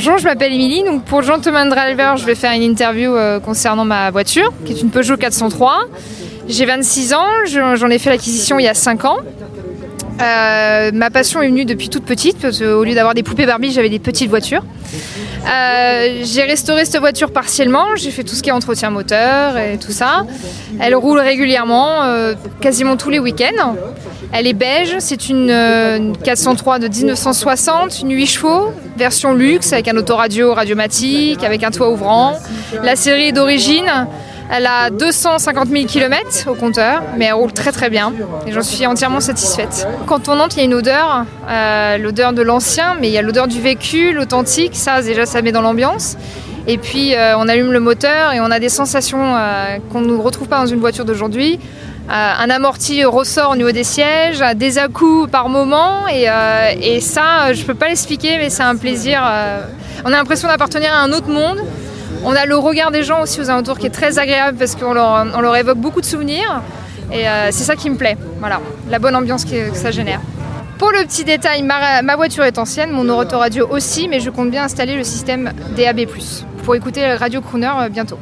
Bonjour, je m'appelle Émilie. Donc pour Gentleman Driver, je vais faire une interview euh, concernant ma voiture, qui est une Peugeot 403. J'ai 26 ans, je- j'en ai fait l'acquisition il y a 5 ans. Euh, ma passion est venue depuis toute petite, parce qu'au lieu d'avoir des poupées Barbie, j'avais des petites voitures. Euh, j'ai restauré cette voiture partiellement, j'ai fait tout ce qui est entretien moteur et tout ça. Elle roule régulièrement, euh, quasiment tous les week-ends. Elle est beige, c'est une, une 403 de 1960, une 8 chevaux, version luxe avec un autoradio radiomatique, avec un toit ouvrant. La série est d'origine, elle a 250 000 km au compteur, mais elle roule très très bien et j'en suis entièrement satisfaite. Quand on entre, il y a une odeur, euh, l'odeur de l'ancien, mais il y a l'odeur du vécu, l'authentique, ça déjà ça met dans l'ambiance. Et puis euh, on allume le moteur et on a des sensations euh, qu'on ne retrouve pas dans une voiture d'aujourd'hui. Un amorti ressort au niveau des sièges, des à-coups par moment et, ça je peux pas l'expliquer mais c'est un plaisir. on a l'impression d'appartenir à un autre monde. On a le regard des gens aussi aux alentours qui est très agréable parce qu'on leur, évoque beaucoup de souvenirs et euh, c'est ça qui me plaît. Voilà, la bonne ambiance que, ça génère. Pour le petit détail, ma, voiture est ancienne, mon autoradio aussi, mais je compte bien installer le système DAB+, pour écouter Radio Crooner euh, bientôt.